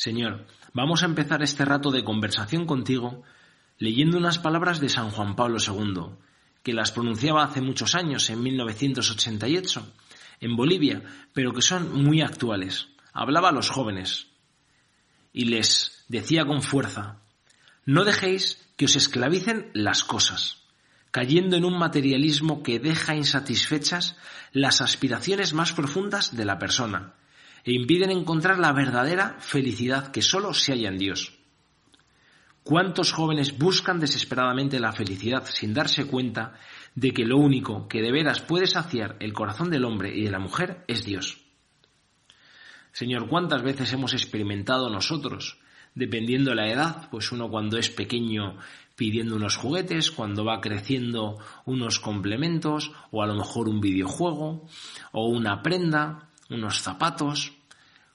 Señor, vamos a empezar este rato de conversación contigo leyendo unas palabras de San Juan Pablo II, que las pronunciaba hace muchos años, en 1988, en Bolivia, pero que son muy actuales. Hablaba a los jóvenes y les decía con fuerza, no dejéis que os esclavicen las cosas, cayendo en un materialismo que deja insatisfechas las aspiraciones más profundas de la persona e impiden encontrar la verdadera felicidad que solo se halla en Dios. ¿Cuántos jóvenes buscan desesperadamente la felicidad sin darse cuenta de que lo único que de veras puede saciar el corazón del hombre y de la mujer es Dios? Señor, ¿cuántas veces hemos experimentado nosotros, dependiendo de la edad, pues uno cuando es pequeño pidiendo unos juguetes, cuando va creciendo unos complementos, o a lo mejor un videojuego, o una prenda, unos zapatos,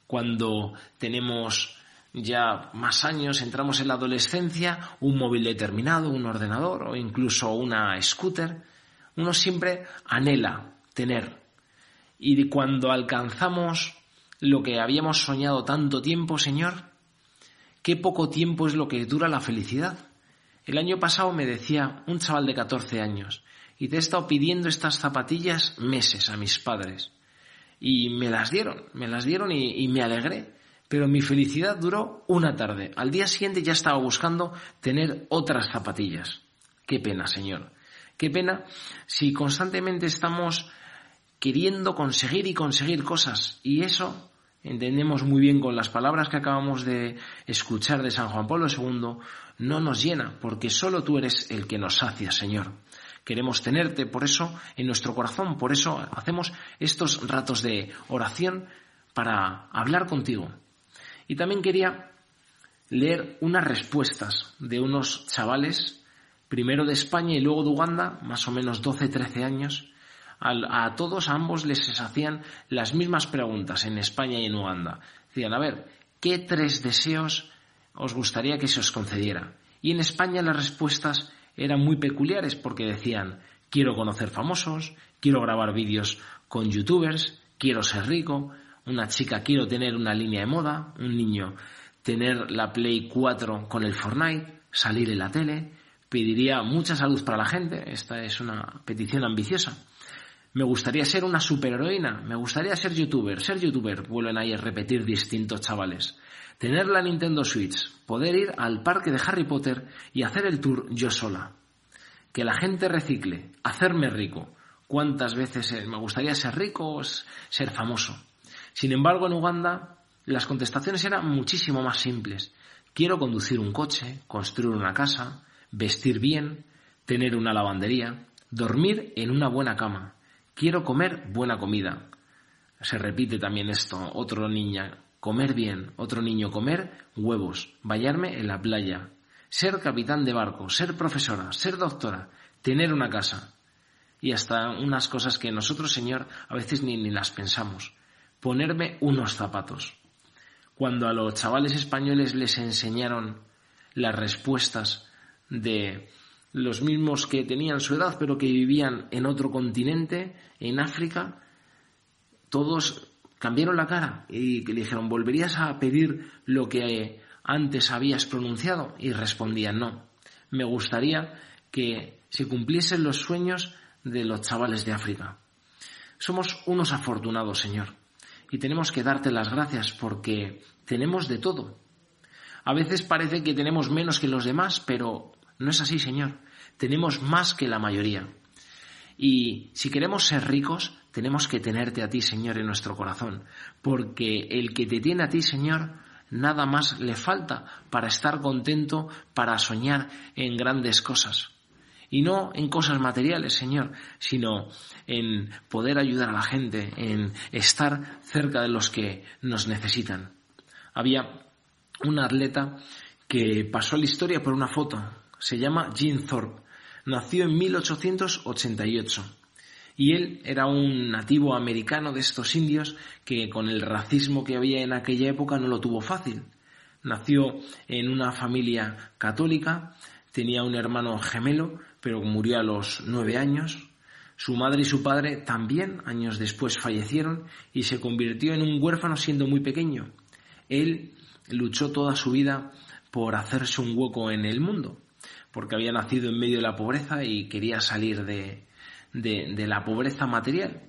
cuando tenemos ya más años, entramos en la adolescencia, un móvil determinado, un ordenador o incluso una scooter, uno siempre anhela tener. Y cuando alcanzamos lo que habíamos soñado tanto tiempo, Señor, qué poco tiempo es lo que dura la felicidad. El año pasado me decía un chaval de 14 años, y te he estado pidiendo estas zapatillas meses a mis padres y me las dieron, me las dieron y, me alegré. Pero mi felicidad duró una tarde. Al día siguiente ya estaba buscando tener otras zapatillas. Qué pena, Señor. Qué pena si constantemente estamos queriendo conseguir y conseguir cosas. Y eso entendemos muy bien con las palabras que acabamos de escuchar de San Juan Pablo II, no nos llena, porque solo tú eres el que nos sacia, Señor queremos tenerte, por eso en nuestro corazón, por eso hacemos estos ratos de oración para hablar contigo. Y también quería leer unas respuestas de unos chavales, primero de España y luego de Uganda, más o menos 12, 13 años. A, todos, a ambos les hacían las mismas preguntas en España y en Uganda. Decían, a ver, ¿qué tres deseos os gustaría que se os concediera? Y en España las respuestas eran muy peculiares porque decían, quiero conocer famosos, quiero grabar vídeos con youtubers, quiero ser rico, una chica quiero tener una línea de moda, un niño tener la Play 4 con el Fortnite, salir en la tele, pediría mucha salud para la gente, esta es una petición ambiciosa. Me gustaría ser una superheroína, me gustaría ser youtuber, ser youtuber, vuelven ahí a repetir distintos chavales. Tener la Nintendo Switch, poder ir al parque de Harry Potter y hacer el tour yo sola. Que la gente recicle, hacerme rico. ¿Cuántas veces me gustaría ser rico ser famoso? Sin embargo, en Uganda las contestaciones eran muchísimo más simples. Quiero conducir un coche, construir una casa, vestir bien, tener una lavandería, dormir en una buena cama. Quiero comer buena comida. Se repite también esto. Otro niña, comer bien, otro niño comer huevos, bañarme en la playa, ser capitán de barco, ser profesora, ser doctora, tener una casa. Y hasta unas cosas que nosotros, Señor, a veces ni, ni las pensamos. Ponerme unos zapatos. Cuando a los chavales españoles les enseñaron las respuestas de los mismos que tenían su edad pero que vivían en otro continente, en África, todos cambiaron la cara y le dijeron, ¿volverías a pedir lo que antes habías pronunciado? Y respondían, no. Me gustaría que se cumpliesen los sueños de los chavales de África. Somos unos afortunados, Señor, y tenemos que darte las gracias porque tenemos de todo. A veces parece que tenemos menos que los demás, pero no es así, Señor. Tenemos más que la mayoría. Y si queremos ser ricos, tenemos que tenerte a ti, Señor, en nuestro corazón, porque el que te tiene a ti, Señor, nada más le falta para estar contento, para soñar en grandes cosas. Y no en cosas materiales, Señor, sino en poder ayudar a la gente, en estar cerca de los que nos necesitan. Había un atleta que pasó a la historia por una foto. Se llama Jean Thorpe. Nació en 1888 y él era un nativo americano de estos indios que con el racismo que había en aquella época no lo tuvo fácil. Nació en una familia católica, tenía un hermano gemelo, pero murió a los nueve años. Su madre y su padre también años después fallecieron y se convirtió en un huérfano siendo muy pequeño. Él luchó toda su vida por hacerse un hueco en el mundo, porque había nacido en medio de la pobreza y quería salir de, de, la pobreza material.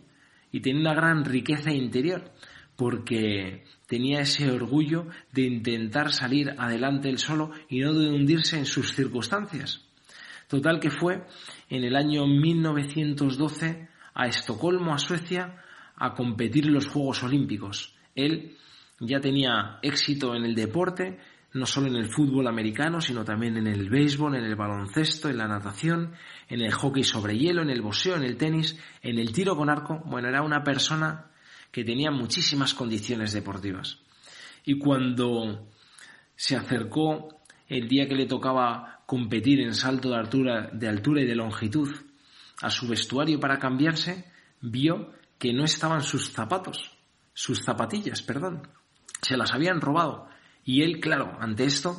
Y tenía una gran riqueza interior, porque tenía ese orgullo de intentar salir adelante él solo y no de hundirse en sus circunstancias. Total que fue en el año 1912 a Estocolmo, a Suecia, a competir en los Juegos Olímpicos. Él ya tenía éxito en el deporte, no solo en el fútbol americano, sino también en el béisbol, en el baloncesto, en la natación, en el hockey sobre hielo, en el boxeo, en el tenis, en el tiro con arco. Bueno, era una persona que tenía muchísimas condiciones deportivas. Y cuando se acercó el día que le tocaba competir en salto de altura, de altura y de longitud a su vestuario para cambiarse, vio que no estaban sus zapatos, sus zapatillas, perdón. Se las habían robado. Y él, claro, ante esto,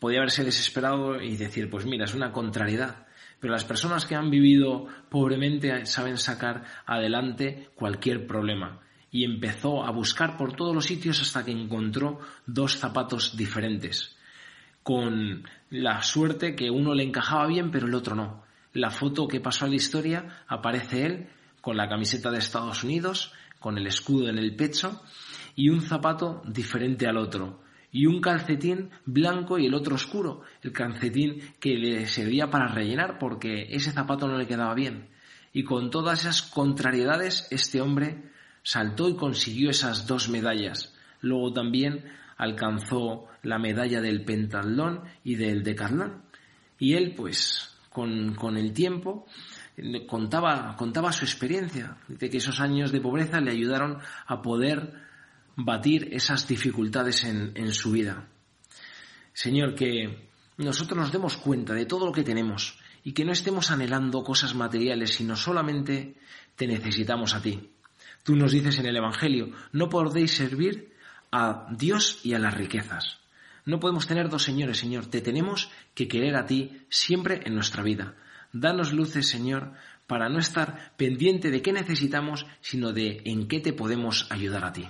podía haberse desesperado y decir, pues mira, es una contrariedad. Pero las personas que han vivido pobremente saben sacar adelante cualquier problema. Y empezó a buscar por todos los sitios hasta que encontró dos zapatos diferentes. Con la suerte que uno le encajaba bien, pero el otro no. La foto que pasó a la historia aparece él con la camiseta de Estados Unidos, con el escudo en el pecho y un zapato diferente al otro y un calcetín blanco y el otro oscuro, el calcetín que le servía para rellenar porque ese zapato no le quedaba bien. Y con todas esas contrariedades este hombre saltó y consiguió esas dos medallas. Luego también alcanzó la medalla del pentatlón y del decatlón. Y él, pues, con, con el tiempo, contaba, contaba su experiencia, de que esos años de pobreza le ayudaron a poder batir esas dificultades en, en su vida. Señor, que nosotros nos demos cuenta de todo lo que tenemos y que no estemos anhelando cosas materiales, sino solamente te necesitamos a ti. Tú nos dices en el Evangelio, no podéis servir a Dios y a las riquezas. No podemos tener dos señores, Señor. Te tenemos que querer a ti siempre en nuestra vida. Danos luces, Señor, para no estar pendiente de qué necesitamos, sino de en qué te podemos ayudar a ti.